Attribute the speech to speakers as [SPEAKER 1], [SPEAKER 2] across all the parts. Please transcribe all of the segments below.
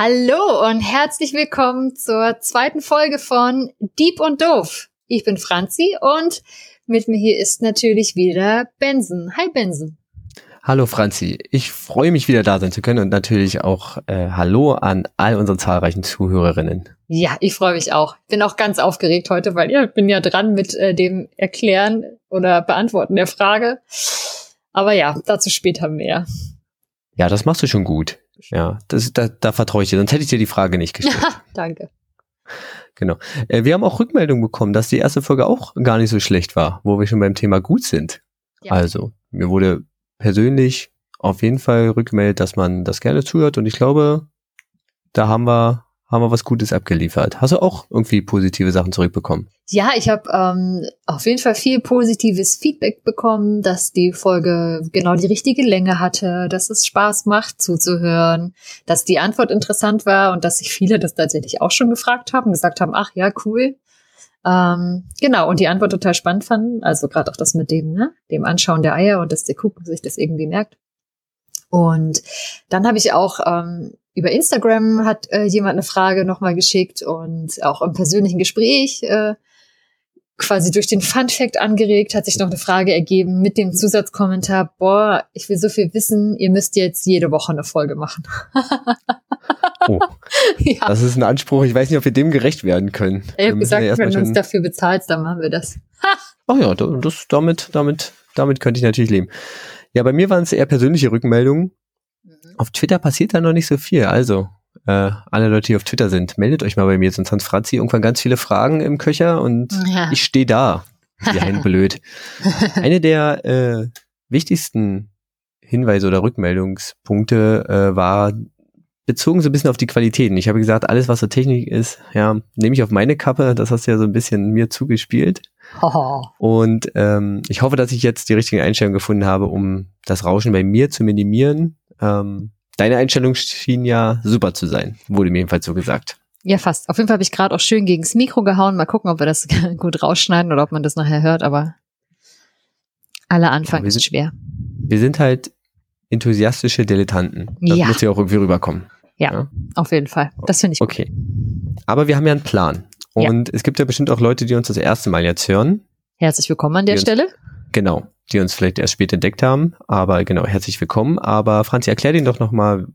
[SPEAKER 1] Hallo und herzlich willkommen zur zweiten Folge von Dieb und Doof. Ich bin Franzi und mit mir hier ist natürlich wieder Benson. Hi Benson.
[SPEAKER 2] Hallo Franzi, ich freue mich wieder da sein zu können und natürlich auch äh, Hallo an all unsere zahlreichen Zuhörerinnen.
[SPEAKER 1] Ja, ich freue mich auch. Bin auch ganz aufgeregt heute, weil ja, ich bin ja dran mit äh, dem Erklären oder Beantworten der Frage. Aber ja, dazu später mehr.
[SPEAKER 2] Ja, das machst du schon gut. Ja, das, da, da vertraue ich dir. Sonst hätte ich dir die Frage nicht gestellt.
[SPEAKER 1] Danke.
[SPEAKER 2] Genau. Äh, wir haben auch Rückmeldungen bekommen, dass die erste Folge auch gar nicht so schlecht war, wo wir schon beim Thema gut sind. Ja. Also, mir wurde persönlich auf jeden Fall rückgemeldet, dass man das gerne zuhört und ich glaube, da haben wir haben wir was Gutes abgeliefert. Hast du auch irgendwie positive Sachen zurückbekommen?
[SPEAKER 1] Ja, ich habe ähm, auf jeden Fall viel positives Feedback bekommen, dass die Folge genau die richtige Länge hatte, dass es Spaß macht zuzuhören, dass die Antwort interessant war und dass sich viele das tatsächlich auch schon gefragt haben, gesagt haben, ach ja, cool. Ähm, genau, und die Antwort total spannend fanden. Also gerade auch das mit dem, ne, dem Anschauen der Eier und dass der Kuchen sich das irgendwie merkt. Und dann habe ich auch ähm, über Instagram hat äh, jemand eine Frage nochmal geschickt und auch im persönlichen Gespräch äh, quasi durch den Fun Fact angeregt, hat sich noch eine Frage ergeben mit dem Zusatzkommentar, boah, ich will so viel wissen, ihr müsst jetzt jede Woche eine Folge machen.
[SPEAKER 2] oh, ja. Das ist ein Anspruch, ich weiß nicht, ob wir dem gerecht werden können.
[SPEAKER 1] Ich habe gesagt, ja wenn du uns dafür bezahlst, dann machen wir das.
[SPEAKER 2] Ach ja, das, damit, damit, damit könnte ich natürlich leben. Ja, bei mir waren es eher persönliche Rückmeldungen. Mhm. Auf Twitter passiert da noch nicht so viel. Also, äh, alle Leute, die auf Twitter sind, meldet euch mal bei mir, sonst hat Franzi irgendwann ganz viele Fragen im Köcher und ja. ich stehe da. Wie ein blöd. Eine der äh, wichtigsten Hinweise oder Rückmeldungspunkte äh, war bezogen so ein bisschen auf die Qualitäten. Ich habe gesagt, alles, was so Technik ist, ja, nehme ich auf meine Kappe. Das hast du ja so ein bisschen mir zugespielt. Und ähm, ich hoffe, dass ich jetzt die richtige Einstellung gefunden habe, um das Rauschen bei mir zu minimieren. Ähm, deine Einstellung schien ja super zu sein, wurde mir jedenfalls so gesagt.
[SPEAKER 1] Ja, fast. Auf jeden Fall habe ich gerade auch schön gegens Mikro gehauen. Mal gucken, ob wir das gut rausschneiden oder ob man das nachher hört, aber aller Anfang ja, ist schwer.
[SPEAKER 2] Wir sind halt enthusiastische Dilettanten. Das ja. muss ja auch irgendwie rüberkommen.
[SPEAKER 1] Ja, ja? auf jeden Fall. Das finde ich
[SPEAKER 2] gut. Aber wir haben ja einen Plan. Und ja. es gibt ja bestimmt auch Leute, die uns das erste Mal jetzt hören.
[SPEAKER 1] Herzlich willkommen an der uns, Stelle.
[SPEAKER 2] Genau, die uns vielleicht erst später entdeckt haben. Aber genau, herzlich willkommen. Aber Franzi, erklär denen doch nochmal,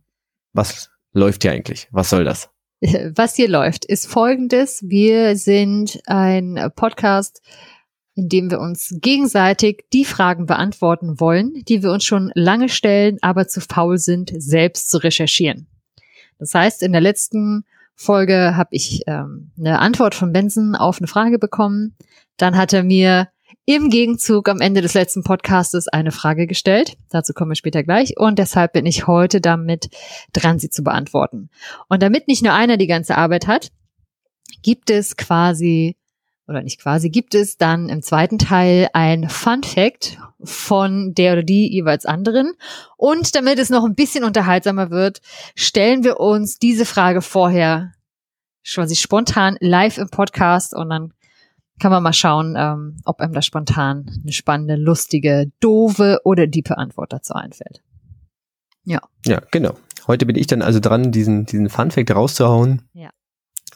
[SPEAKER 2] was läuft hier eigentlich? Was soll das?
[SPEAKER 1] Was hier läuft, ist folgendes. Wir sind ein Podcast, in dem wir uns gegenseitig die Fragen beantworten wollen, die wir uns schon lange stellen, aber zu faul sind, selbst zu recherchieren. Das heißt, in der letzten Folge habe ich ähm, eine Antwort von Benson auf eine Frage bekommen. Dann hat er mir im Gegenzug am Ende des letzten Podcastes eine Frage gestellt. Dazu kommen wir später gleich. Und deshalb bin ich heute damit dran, sie zu beantworten. Und damit nicht nur einer die ganze Arbeit hat, gibt es quasi oder nicht quasi, gibt es dann im zweiten Teil ein Fun Fact von der oder die jeweils anderen. Und damit es noch ein bisschen unterhaltsamer wird, stellen wir uns diese Frage vorher quasi spontan live im Podcast und dann kann man mal schauen, ähm, ob einem da spontan eine spannende, lustige, doofe oder diepe Antwort dazu einfällt. Ja.
[SPEAKER 2] Ja, genau. Heute bin ich dann also dran, diesen, diesen Fun Fact rauszuhauen. Ja.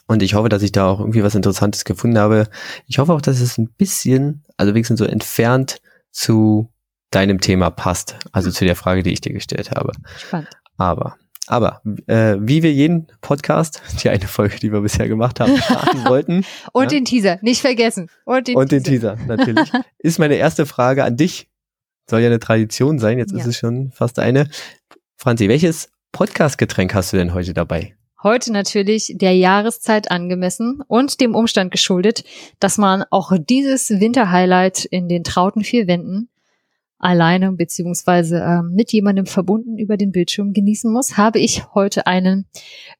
[SPEAKER 2] Und ich hoffe, dass ich da auch irgendwie was Interessantes gefunden habe. Ich hoffe auch, dass es ein bisschen, also wenigstens so entfernt zu deinem Thema passt. Also zu der Frage, die ich dir gestellt habe. Spannend. Aber, aber, äh, wie wir jeden Podcast, die eine Folge, die wir bisher gemacht haben, starten wollten.
[SPEAKER 1] Und ja, den Teaser, nicht vergessen.
[SPEAKER 2] Und den, und den Teaser. Teaser, natürlich. ist meine erste Frage an dich. Soll ja eine Tradition sein, jetzt ja. ist es schon fast eine. Franzi, welches Podcast-Getränk hast du denn heute dabei?
[SPEAKER 1] Heute natürlich der Jahreszeit angemessen und dem Umstand geschuldet, dass man auch dieses Winterhighlight in den trauten vier Wänden alleine beziehungsweise äh, mit jemandem verbunden über den Bildschirm genießen muss, habe ich heute einen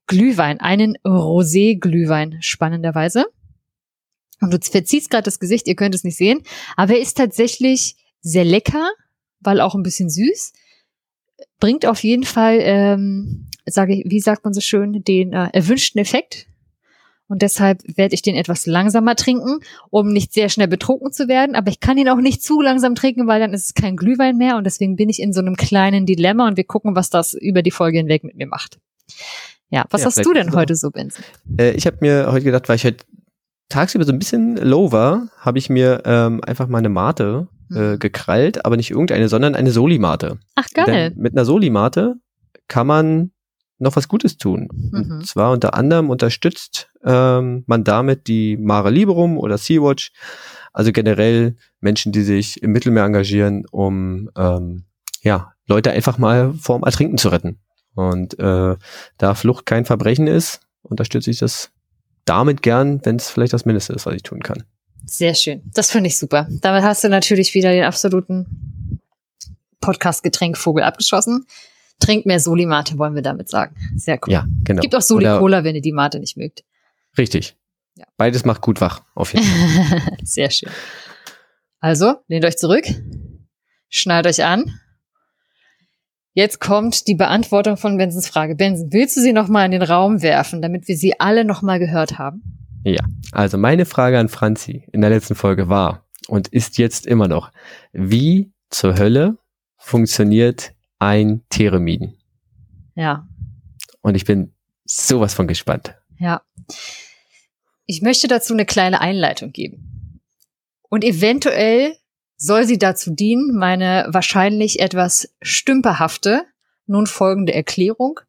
[SPEAKER 1] Glühwein, einen Rosé-Glühwein, spannenderweise. Und du verziehst gerade das Gesicht, ihr könnt es nicht sehen, aber er ist tatsächlich sehr lecker, weil auch ein bisschen süß. Bringt auf jeden Fall ähm, sage ich, wie sagt man so schön, den äh, erwünschten Effekt. Und deshalb werde ich den etwas langsamer trinken, um nicht sehr schnell betrunken zu werden. Aber ich kann ihn auch nicht zu langsam trinken, weil dann ist es kein Glühwein mehr. Und deswegen bin ich in so einem kleinen Dilemma und wir gucken, was das über die Folge hinweg mit mir macht. Ja, was
[SPEAKER 2] Ja,
[SPEAKER 1] hast du denn heute so, Benson?
[SPEAKER 2] Äh, ich habe mir heute gedacht, weil ich heute tagsüber halt tagsüber so ein bisschen low war, habe ich mir ähm, einfach mal eine Mate äh,
[SPEAKER 1] Mhm.
[SPEAKER 2] gekrallt, aber nicht irgendeine, sondern eine Soli-Mate.
[SPEAKER 1] Ach, geil.
[SPEAKER 2] Denn mit einer Soli-Mate kann man noch was Gutes tun.
[SPEAKER 1] Mhm.
[SPEAKER 2] Und zwar unter anderem unterstützt ähm, man damit die Mare Liberum oder Sea-Watch, also generell Menschen, die sich im Mittelmeer engagieren, um ähm, ja, Leute einfach mal vorm Ertrinken zu retten. Und äh, da Flucht kein Verbrechen ist, unterstütze ich das damit gern, wenn es vielleicht das Mindeste ist, was ich tun kann.
[SPEAKER 1] Sehr schön. Das finde ich super. Damit hast du natürlich wieder den absoluten Podcast-Getränkvogel abgeschossen. Trink mehr Soli-Mate, wollen wir damit sagen. Sehr cool.
[SPEAKER 2] Ja, genau.
[SPEAKER 1] Gibt auch Soli-Cola, wenn ihr die Mate nicht mögt.
[SPEAKER 2] Richtig.
[SPEAKER 1] Ja.
[SPEAKER 2] Beides macht gut wach, auf jeden Fall.
[SPEAKER 1] Sehr schön. Also, lehnt euch zurück, schnallt euch an. Jetzt kommt die Beantwortung von Bensens Frage. Benson, willst du sie nochmal in den Raum werfen, damit wir sie alle nochmal gehört haben?
[SPEAKER 2] Also meine Frage an Franzi in der letzten Folge war und ist jetzt immer noch, wie zur Hölle funktioniert ein Theremin?
[SPEAKER 1] Ja,
[SPEAKER 2] Und ich bin sowas von gespannt.
[SPEAKER 1] ja. Ich möchte dazu eine kleine Einleitung geben. Und eventuell soll sie dazu dienen, meine wahrscheinlich etwas stümperhafte, nun folgende Erklärung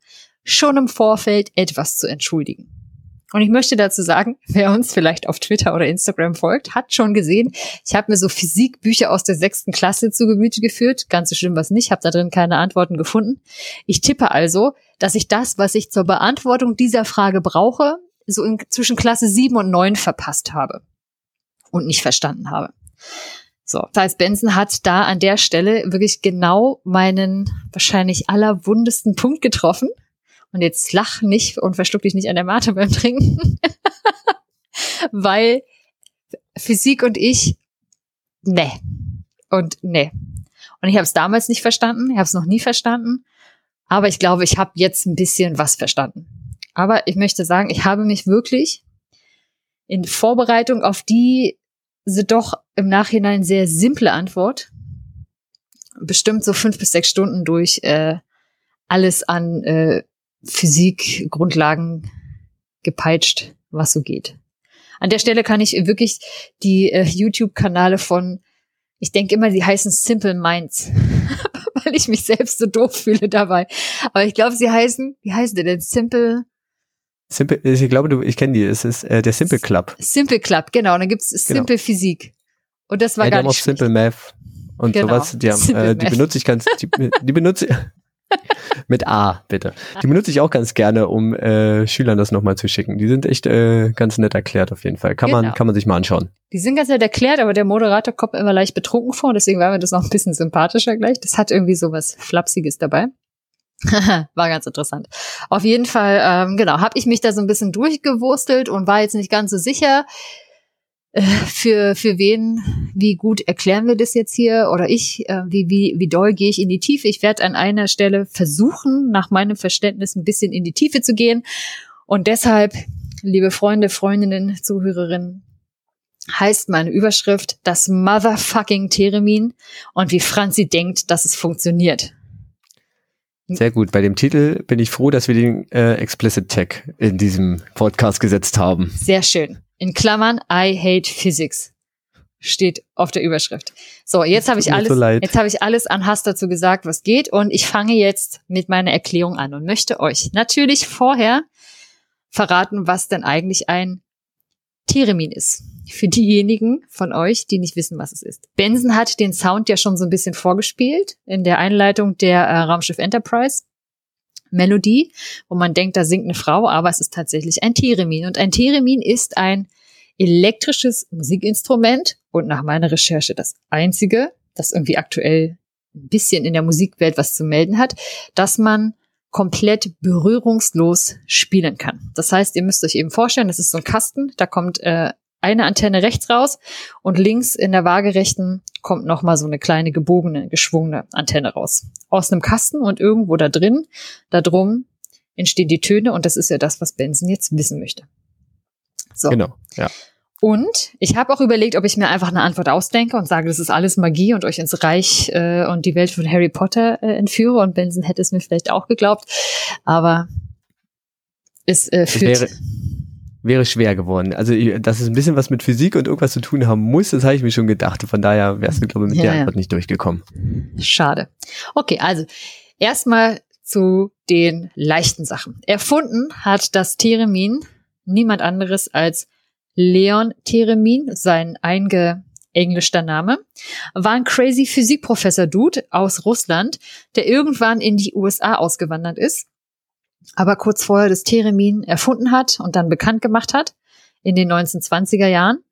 [SPEAKER 1] schon im Vorfeld etwas zu entschuldigen. Und ich möchte dazu sagen, wer uns vielleicht auf Twitter oder Instagram folgt, hat schon gesehen, ich habe mir so Physikbücher aus der sechsten Klasse zu Gemüte geführt. Ganz so schlimm was nicht, habe da drin keine Antworten gefunden. Ich tippe also, dass ich das, was ich zur Beantwortung dieser Frage brauche, so in, zwischen Klasse 7 und 9 verpasst habe und nicht verstanden habe. So, das heißt, Benson hat da an der Stelle wirklich genau meinen wahrscheinlich allerwundesten Punkt getroffen. Und jetzt lach nicht und verschluck dich nicht an der Mate beim Trinken. Weil Physik und ich, ne. Und ne. Und ich habe es damals nicht verstanden, ich habe es noch nie verstanden. Aber ich glaube, ich habe jetzt ein bisschen was verstanden. Aber ich möchte sagen, ich habe mich wirklich in Vorbereitung auf die sie doch im Nachhinein sehr simple Antwort bestimmt so fünf bis sechs Stunden durch äh, alles an äh, Physik-Grundlagen gepeitscht, was so geht. An der Stelle kann ich wirklich die äh, YouTube-Kanale von, ich denke immer, die heißen Simple Minds, weil ich mich selbst so doof fühle dabei. Aber ich glaube, sie heißen, wie heißen die denn? Simple,
[SPEAKER 2] Simple, ich glaube, du, ich kenne die. Es ist äh, der Simple Club.
[SPEAKER 1] Simple Club, genau. Und dann gibt's
[SPEAKER 2] Genau.
[SPEAKER 1] Simple Physik. Und das war
[SPEAKER 2] Ja, die
[SPEAKER 1] gar
[SPEAKER 2] haben auch
[SPEAKER 1] schlecht.
[SPEAKER 2] Simple Math und
[SPEAKER 1] Genau.
[SPEAKER 2] sowas. Die, haben, äh, die benutze ich ganz, die, die benutze mit A, bitte. Die benutze ich auch ganz gerne, um äh, Schülern das nochmal zu schicken. Die sind echt äh, ganz nett erklärt auf jeden Fall. Kann
[SPEAKER 1] Genau.
[SPEAKER 2] man, kann man sich mal anschauen.
[SPEAKER 1] Die sind ganz nett erklärt, aber der Moderator kommt mir immer leicht betrunken vor, deswegen war mir das noch ein bisschen sympathischer gleich. Das hat irgendwie so was Flapsiges dabei. war ganz interessant. Auf jeden Fall, ähm, genau, habe ich mich da so ein bisschen durchgewurstelt und war jetzt nicht ganz so sicher, für, für wen, wie gut erklären wir das jetzt hier oder ich, äh, wie, wie, wie doll gehe ich in die Tiefe. Ich werde an einer Stelle versuchen, nach meinem Verständnis ein bisschen in die Tiefe zu gehen. Und deshalb, liebe Freunde, Freundinnen, Zuhörerinnen, heißt meine Überschrift das motherfucking Theremin und wie Franzi denkt, dass es funktioniert.
[SPEAKER 2] Sehr gut. Bei dem Titel bin ich froh, dass wir den äh, Explicit Tag in diesem Podcast gesetzt haben.
[SPEAKER 1] Sehr schön. In Klammern, I hate physics. Steht auf der Überschrift. So, jetzt habe ich alles,
[SPEAKER 2] so
[SPEAKER 1] jetzt habe ich alles an Hass dazu gesagt, was geht. Und ich fange jetzt mit meiner Erklärung an und möchte euch natürlich vorher verraten, was denn eigentlich ein Theremin ist. Für diejenigen von euch, die nicht wissen, was es ist. Benson hat den Sound ja schon so ein bisschen vorgespielt in der Einleitung der äh, Raumschiff Enterprise. Melodie, wo man denkt, da singt eine Frau, aber es ist tatsächlich ein Theremin. Und ein Theremin ist ein elektrisches Musikinstrument und nach meiner Recherche das einzige, das irgendwie aktuell ein bisschen in der Musikwelt was zu melden hat, dass man komplett berührungslos spielen kann. Das heißt, ihr müsst euch eben vorstellen, das ist so ein Kasten, da kommt äh, eine Antenne rechts raus und links in der waagerechten kommt noch mal so eine kleine gebogene, geschwungene Antenne raus. Aus einem Kasten und irgendwo da drin, da drum entstehen die Töne und das ist ja das, was Benson jetzt wissen möchte. So.
[SPEAKER 2] Genau. Ja.
[SPEAKER 1] Und ich habe auch überlegt, ob ich mir einfach eine Antwort ausdenke und sage, das ist alles Magie und euch ins Reich äh, und die Welt von Harry Potter äh, entführe. Und Benson hätte es mir vielleicht auch geglaubt. Aber es äh, führt.
[SPEAKER 2] wäre- Wäre schwer geworden. Also, dass es ein bisschen was mit Physik und irgendwas zu tun haben muss, das habe ich mir schon gedacht. Von daher wärst du, glaube ich, mit
[SPEAKER 1] Ja,
[SPEAKER 2] der
[SPEAKER 1] ja.
[SPEAKER 2] Antwort nicht durchgekommen.
[SPEAKER 1] Schade. Okay, also erstmal zu den leichten Sachen. Erfunden hat das Theremin niemand anderes als Leon Theremin, sein eingeenglischter Name, war ein crazy Physikprofessor Dude aus Russland, der irgendwann in die USA ausgewandert ist, aber kurz vorher das Theremin erfunden hat und dann bekannt gemacht hat in den 1920er Jahren.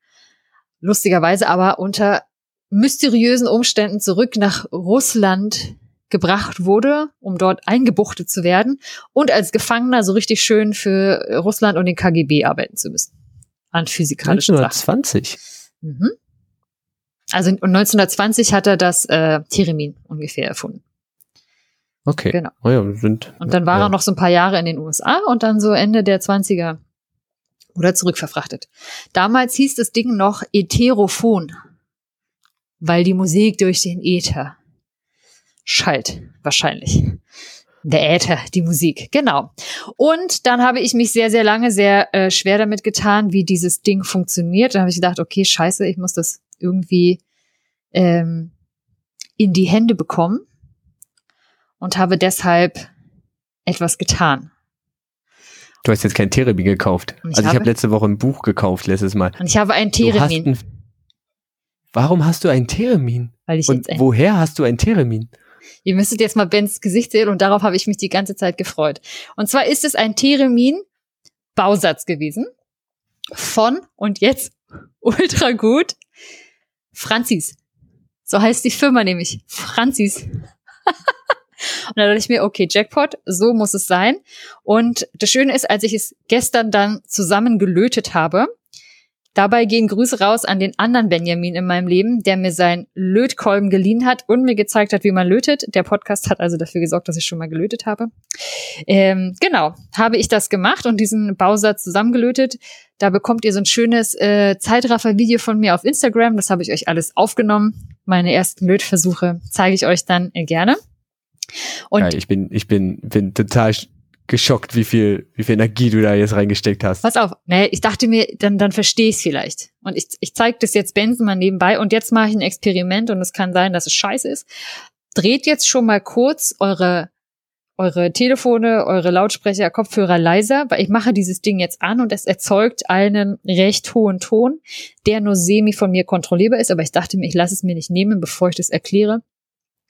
[SPEAKER 1] Lustigerweise aber unter mysteriösen Umständen zurück nach Russland gebracht wurde, um dort eingebuchtet zu werden und als Gefangener so richtig schön für Russland und den KGB arbeiten zu müssen. An physikalischen Sachen.
[SPEAKER 2] 1920.
[SPEAKER 1] Mhm. Also 1920 hat er das äh, Theremin ungefähr erfunden.
[SPEAKER 2] Okay.
[SPEAKER 1] Genau.
[SPEAKER 2] Oh ja, sind,
[SPEAKER 1] Und dann war
[SPEAKER 2] ja.
[SPEAKER 1] er noch so ein paar Jahre in den USA und dann so Ende der 20er oder zurückverfrachtet. Damals hieß das Ding noch Ätherophon, weil die Musik durch den Äther schallt, wahrscheinlich. Der Äther, die Musik, genau. Und dann habe ich mich sehr, sehr lange sehr äh, schwer damit getan, wie dieses Ding funktioniert. Dann habe ich gedacht, okay, scheiße, ich muss das irgendwie ähm, in die Hände bekommen und habe deshalb etwas getan.
[SPEAKER 2] Du hast jetzt kein Theremin gekauft.
[SPEAKER 1] Ich
[SPEAKER 2] also ich
[SPEAKER 1] habe-
[SPEAKER 2] habe letzte Woche ein Buch gekauft, letztes Mal.
[SPEAKER 1] Und ich habe ein
[SPEAKER 2] Du hast
[SPEAKER 1] Theremin,
[SPEAKER 2] ein, warum hast du ein Theremin?
[SPEAKER 1] weil ich
[SPEAKER 2] Und
[SPEAKER 1] jetzt
[SPEAKER 2] woher hast du ein Theremin?
[SPEAKER 1] Ihr müsstet jetzt mal Bens Gesicht sehen und darauf habe ich mich die ganze Zeit gefreut. Und zwar ist es ein Theremin-Bausatz gewesen von, und jetzt ultra gut, Franzis. So heißt die Firma nämlich. Franzis. und da dachte ich mir, okay, Jackpot, so muss es sein. Und das Schöne ist, als ich es gestern dann zusammengelötet habe, Dabei gehen Grüße raus an den anderen Benjamin in meinem Leben, der mir seinen Lötkolben geliehen hat und mir gezeigt hat, wie man lötet. Der Podcast hat also dafür gesorgt, dass ich schon mal gelötet habe. Ähm, genau, habe ich das gemacht und diesen Bausatz zusammengelötet. Da bekommt ihr so ein schönes äh, Zeitraffer-Video von mir auf Instagram. Das habe ich euch alles aufgenommen. Meine ersten Lötversuche zeige ich euch dann äh, gerne. Und
[SPEAKER 2] ja, ich bin, ich bin, bin total sch- geschockt, wie viel, wie viel Energie du da jetzt reingesteckt hast.
[SPEAKER 1] Pass auf, ne, ich dachte mir, dann, dann verstehe ich es vielleicht. Und ich, ich zeige das jetzt Benson mal nebenbei und jetzt mache ich ein Experiment und es kann sein, dass es scheiße ist. Dreht jetzt schon mal kurz eure, eure Telefone, eure Lautsprecher, Kopfhörer leiser, weil ich mache dieses Ding jetzt an und es erzeugt einen recht hohen Ton, der nur semi von mir kontrollierbar ist, aber ich dachte mir, ich lasse es mir nicht nehmen, bevor ich das erkläre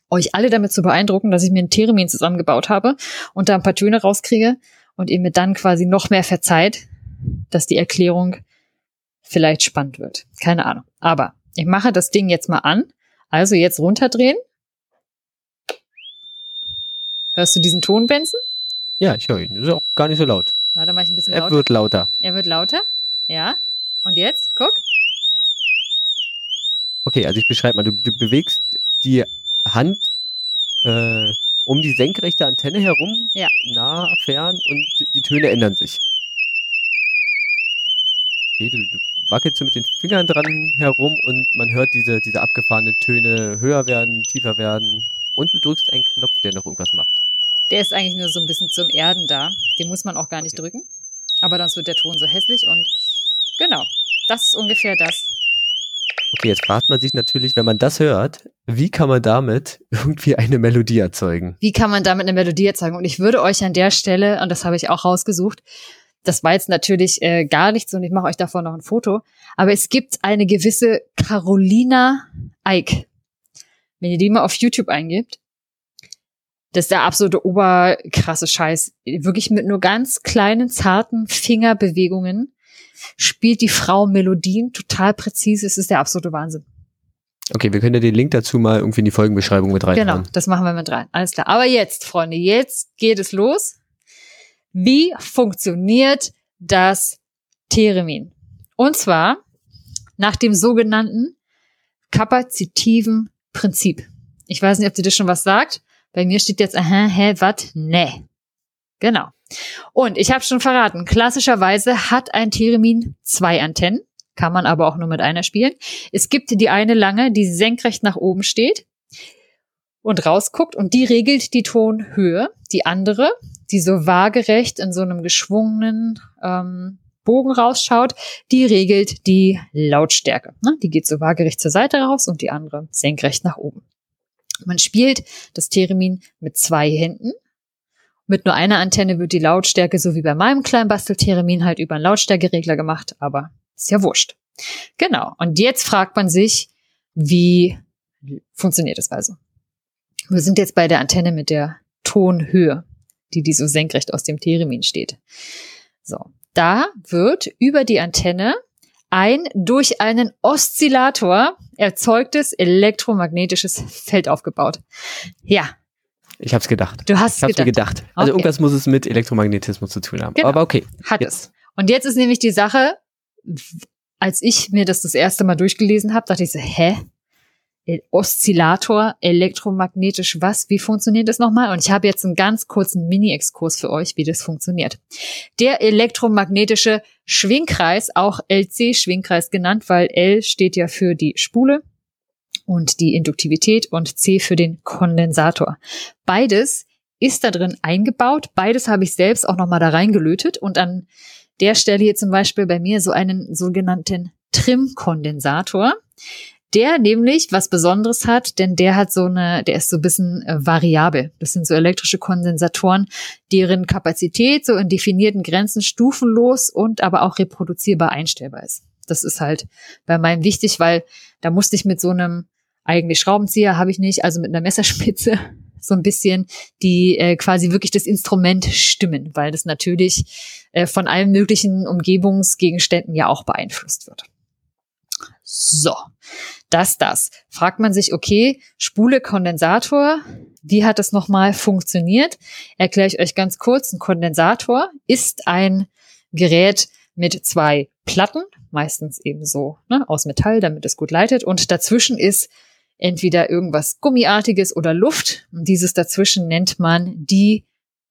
[SPEAKER 1] euch alle damit zu beeindrucken, dass ich mir einen Theremin zusammengebaut habe und da ein paar Töne rauskriege und ihr mir dann quasi noch mehr verzeiht, dass die Erklärung vielleicht spannend wird. Keine Ahnung. Aber ich mache das Ding jetzt mal an. Also jetzt runterdrehen. Hörst du diesen Ton, Benson?
[SPEAKER 2] Ja, ich höre ihn. Das ist auch gar nicht so laut.
[SPEAKER 1] Dann mache ich ein bisschen
[SPEAKER 2] Er
[SPEAKER 1] lauter.
[SPEAKER 2] wird lauter.
[SPEAKER 1] er wird lauter. Ja. Und jetzt, guck.
[SPEAKER 2] Okay, also ich beschreibe mal, du, du bewegst die Hand äh, um die senkrechte Antenne herum,
[SPEAKER 1] Ja.
[SPEAKER 2] nah, fern und die Töne ändern sich. Okay, du, du wackelst so mit den Fingern dran herum und man hört diese, diese abgefahrenen Töne höher werden, tiefer werden und du drückst einen Knopf, der noch irgendwas macht.
[SPEAKER 1] Der ist eigentlich nur so ein bisschen zum Erden da. Den muss man auch gar nicht
[SPEAKER 2] Okay.
[SPEAKER 1] drücken. Aber sonst wird der Ton so hässlich und genau. Das ist ungefähr das.
[SPEAKER 2] Okay, jetzt fragt man sich natürlich, wenn man das hört, wie kann man damit irgendwie eine Melodie erzeugen?
[SPEAKER 1] Wie kann man damit eine Melodie erzeugen? Und ich würde euch an der Stelle, und das habe ich auch rausgesucht, das war jetzt natürlich äh, gar nichts und ich mache euch davon noch ein Foto, aber es gibt eine gewisse Carolina Eick. Wenn ihr die mal auf YouTube eingibt, das ist der absolute oberkrasse Scheiß. Wirklich mit nur ganz kleinen, zarten Fingerbewegungen spielt die Frau Melodien total präzise. Es ist der absolute Wahnsinn.
[SPEAKER 2] Okay, wir können ja den Link dazu mal irgendwie in die Folgenbeschreibung mit
[SPEAKER 1] Genau,
[SPEAKER 2] reinhauen.
[SPEAKER 1] das machen wir mit rein. Alles klar. Aber jetzt, Freunde, jetzt geht es los. Wie funktioniert das Theremin? Und zwar nach dem sogenannten kapazitiven Prinzip. Ich weiß nicht, ob dir das schon was sagt. Bei mir steht jetzt, aha, hä, wat? Nee. Genau. Und ich habe schon verraten, klassischerweise hat ein Theremin zwei Antennen, kann man aber auch nur mit einer spielen. Es gibt die eine lange, die senkrecht nach oben steht und rausguckt und die regelt die Tonhöhe. Die andere, die so waagerecht in so einem geschwungenen ähm, Bogen rausschaut, die regelt die Lautstärke. Ne? Die geht so waagerecht zur Seite raus und die andere senkrecht nach oben. Man spielt das Theremin mit zwei Händen. Mit nur einer Antenne wird die Lautstärke, so wie bei meinem kleinen Basteltheremin, halt über einen Lautstärkeregler gemacht, aber ist ja wurscht. Genau. Und jetzt fragt man sich, wie funktioniert es also? Wir sind jetzt bei der Antenne mit der Tonhöhe, die, die so senkrecht aus dem Theremin steht. So. Da wird über die Antenne ein durch einen Oszillator erzeugtes elektromagnetisches Feld aufgebaut. Ja.
[SPEAKER 2] Ich habe es gedacht.
[SPEAKER 1] Du hast
[SPEAKER 2] ich hab's
[SPEAKER 1] gedacht.
[SPEAKER 2] gedacht. Also okay. irgendwas muss es mit Elektromagnetismus zu tun haben.
[SPEAKER 1] Genau.
[SPEAKER 2] Aber okay.
[SPEAKER 1] Hat jetzt. es. Und jetzt ist nämlich die Sache, als ich mir das das erste Mal durchgelesen habe, dachte ich so, hä? Oszillator, elektromagnetisch was? Wie funktioniert das nochmal? Und ich habe jetzt einen ganz kurzen Mini-Exkurs für euch, wie das funktioniert. Der elektromagnetische Schwingkreis, auch LC-Schwingkreis genannt, weil L steht ja für die Spule und die Induktivität und C für den Kondensator. Beides ist da drin eingebaut. Beides habe ich selbst auch nochmal da reingelötet und an der Stelle hier zum Beispiel bei mir so einen sogenannten Trim-Kondensator. Der nämlich was Besonderes hat, denn der hat so eine, der ist so ein bisschen äh, variabel. Das sind so elektrische Kondensatoren, deren Kapazität so in definierten Grenzen stufenlos und aber auch reproduzierbar einstellbar ist. Das ist halt bei meinem wichtig, weil da musste ich mit so einem eigentlich Schraubenzieher habe ich nicht, also mit einer Messerspitze so ein bisschen die äh, quasi wirklich das Instrument stimmen, weil das natürlich äh, von allen möglichen Umgebungsgegenständen ja auch beeinflusst wird. So, das, das. Fragt man sich, okay, Spule, Kondensator, wie hat das nochmal funktioniert? Erkläre ich euch ganz kurz. Ein Kondensator ist ein Gerät mit zwei Platten, meistens eben so ne, aus Metall, damit es gut leitet. Und dazwischen ist entweder irgendwas Gummiartiges oder Luft. Und dieses dazwischen nennt man die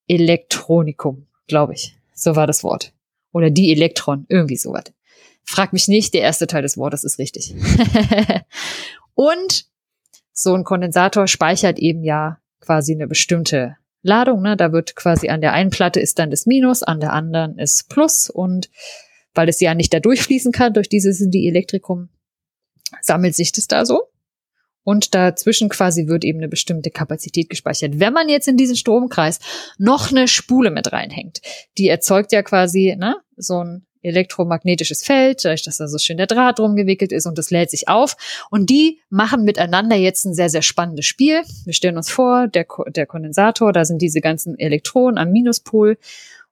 [SPEAKER 1] Elektronikum, glaube ich. So war das Wort. Oder die Elektron, irgendwie sowas. Frag mich nicht, der erste Teil des Wortes ist richtig. und so ein Kondensator speichert eben ja quasi eine bestimmte Ladung. Ne? Da wird quasi an der einen Platte ist dann das Minus, an der anderen ist Plus und weil es ja nicht da durchfließen kann durch dieses die Elektrikum, sammelt sich das da so. Und dazwischen quasi wird eben eine bestimmte Kapazität gespeichert. Wenn man jetzt in diesen Stromkreis noch eine Spule mit reinhängt, die erzeugt ja quasi ne, so ein elektromagnetisches Feld, dass da so schön der Draht drum gewickelt ist und das lädt sich auf. Und die machen miteinander jetzt ein sehr, sehr spannendes Spiel. Wir stellen uns vor, der, der Kondensator, da sind diese ganzen Elektronen am Minuspol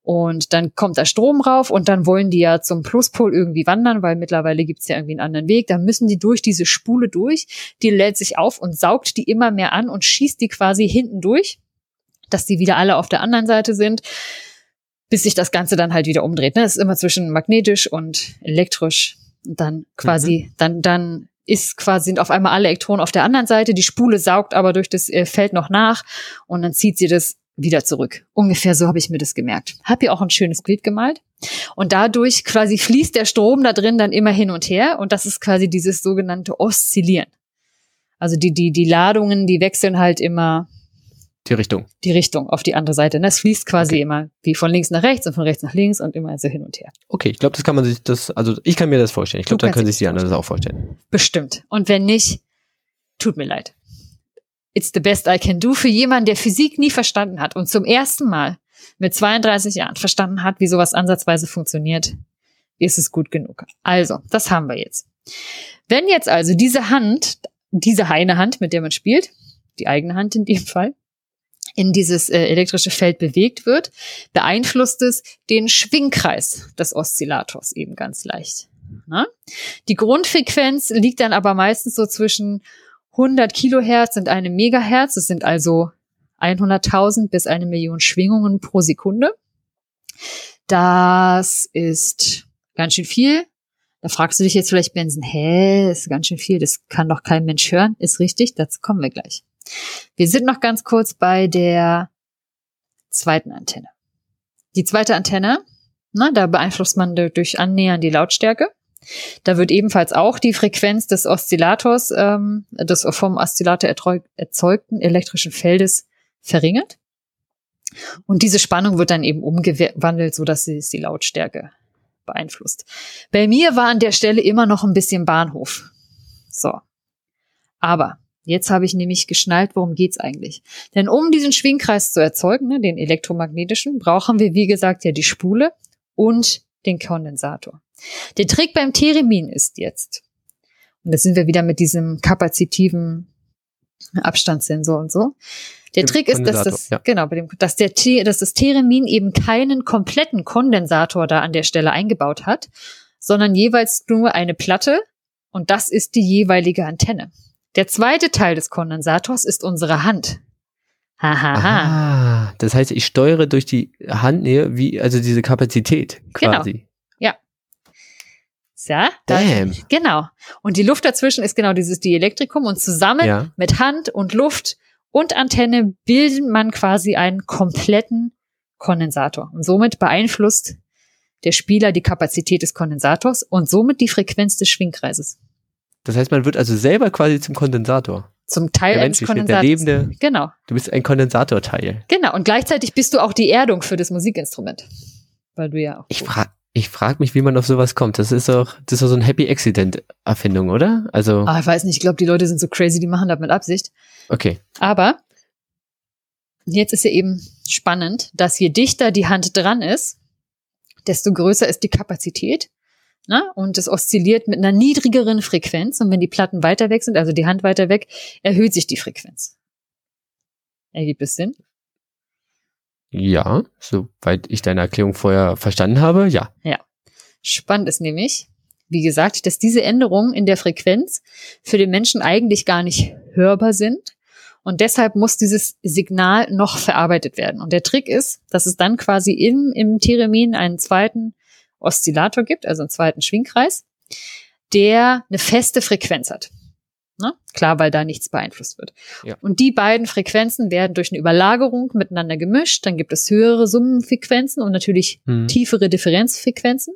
[SPEAKER 1] und dann kommt da Strom rauf und dann wollen die ja zum Pluspol irgendwie wandern, weil mittlerweile gibt's ja irgendwie einen anderen Weg. Dann müssen die durch diese Spule durch. Die lädt sich auf und saugt die immer mehr an und schießt die quasi hinten durch, dass die wieder alle auf der anderen Seite sind bis sich das Ganze dann halt wieder umdreht. Ne? Das ist immer zwischen magnetisch und elektrisch. Und dann quasi, mhm. dann, dann ist quasi, sind auf einmal alle Elektronen auf der anderen Seite. Die Spule saugt aber durch das äh, Feld noch nach und dann zieht sie das wieder zurück. Ungefähr so habe ich mir das gemerkt. Hab hier auch ein schönes Bild gemalt. Und dadurch quasi fließt der Strom da drin dann immer hin und her und das ist quasi dieses sogenannte Oszillieren. Also die, die, die Ladungen, die wechseln halt immer
[SPEAKER 2] die Richtung.
[SPEAKER 1] Die Richtung auf die andere Seite. Das fließt quasi okay. immer wie von links nach rechts und von rechts nach links und immer so hin und her.
[SPEAKER 2] Okay, ich glaube, das kann man sich das, also ich kann mir das vorstellen. Ich glaube, da können sich die anderen das auch vorstellen.
[SPEAKER 1] Bestimmt. Und wenn nicht, tut mir leid. It's the best I can do für jemanden, der Physik nie verstanden hat und zum ersten Mal mit 32 Jahren verstanden hat, wie sowas ansatzweise funktioniert, ist es gut genug. Also, das haben wir jetzt. Wenn jetzt also diese Hand, diese eine Hand, mit der man spielt, die eigene Hand in dem Fall, in dieses äh, elektrische Feld bewegt wird, beeinflusst es den Schwingkreis des Oszillators eben ganz leicht. Na? Die Grundfrequenz liegt dann aber meistens so zwischen 100 Kilohertz und einem Megahertz. Das sind also 100.000 bis eine Million Schwingungen pro Sekunde. Das ist ganz schön viel. Da fragst du dich jetzt vielleicht, Benson, hä, ist ganz schön viel, das kann doch kein Mensch hören. Ist richtig, dazu kommen wir gleich. Wir sind noch ganz kurz bei der zweiten Antenne. Die zweite Antenne, na, da beeinflusst man durch Annähern die Lautstärke. Da wird ebenfalls auch die Frequenz des Oszillators, ähm, des vom Oszillator erzeugten elektrischen Feldes verringert. Und diese Spannung wird dann eben umgewandelt, so dass sie die Lautstärke beeinflusst. Bei mir war an der Stelle immer noch ein bisschen Bahnhof. So. Aber jetzt habe ich nämlich geschnallt, worum geht's eigentlich. Denn um diesen Schwingkreis zu erzeugen, ne, den elektromagnetischen, brauchen wir, wie gesagt, ja die Spule und den Kondensator. Der Trick beim Theremin ist jetzt, und da sind wir wieder mit diesem kapazitiven Abstandssensor und so. Der Trick ist, dass das, ja. genau, bei dem, dass der, dass das Theremin eben keinen kompletten Kondensator da an der Stelle eingebaut hat, sondern jeweils nur eine Platte und das ist die jeweilige Antenne. Der zweite Teil des Kondensators ist unsere Hand.
[SPEAKER 2] Hahaha. Ah, das heißt, ich steuere durch die Handnähe wie, also diese Kapazität
[SPEAKER 1] genau. quasi. Genau. Ja.
[SPEAKER 2] Damn.
[SPEAKER 1] Da, genau. Und die Luft dazwischen ist genau dieses Dielektrikum und zusammen ja. mit Hand und Luft und Antenne bilden man quasi einen kompletten Kondensator. Und somit beeinflusst der Spieler die Kapazität des Kondensators und somit die Frequenz des Schwingkreises.
[SPEAKER 2] Das heißt, man wird also selber quasi zum Kondensator.
[SPEAKER 1] Zum Teil
[SPEAKER 2] eines Kondensators. Der lebende,
[SPEAKER 1] genau.
[SPEAKER 2] Du bist ein Kondensatorteil.
[SPEAKER 1] Genau. Und gleichzeitig bist du auch die Erdung für das Musikinstrument. Weil du ja auch.
[SPEAKER 2] Ich frage ich frag mich, wie man auf sowas kommt. Das ist doch, das ist doch so ein Happy Accident Erfindung, oder? Also.
[SPEAKER 1] Ah, ich weiß nicht. Ich glaube, die Leute sind so crazy, die machen das mit Absicht.
[SPEAKER 2] Okay.
[SPEAKER 1] Aber jetzt ist ja eben spannend, dass je dichter die Hand dran ist, desto größer ist die Kapazität. Ne? Und es oszilliert mit einer niedrigeren Frequenz. Und wenn die Platten weiter weg sind, also die Hand weiter weg, erhöht sich die Frequenz. Ergibt es Sinn?
[SPEAKER 2] Ja, soweit ich deine Erklärung vorher verstanden habe, ja.
[SPEAKER 1] Ja. Spannend ist nämlich, wie gesagt, dass diese Änderungen in der Frequenz für den Menschen eigentlich gar nicht hörbar sind. Und deshalb muss dieses Signal noch verarbeitet werden. Und der Trick ist, dass es dann quasi im, im Theremin einen zweiten Oszillator gibt, also einen zweiten Schwingkreis, der eine feste Frequenz hat. Ne? Klar, weil da nichts beeinflusst wird. Ja. Und die beiden Frequenzen werden durch eine Überlagerung miteinander gemischt. Dann gibt es höhere Summenfrequenzen und natürlich mhm. tiefere Differenzfrequenzen.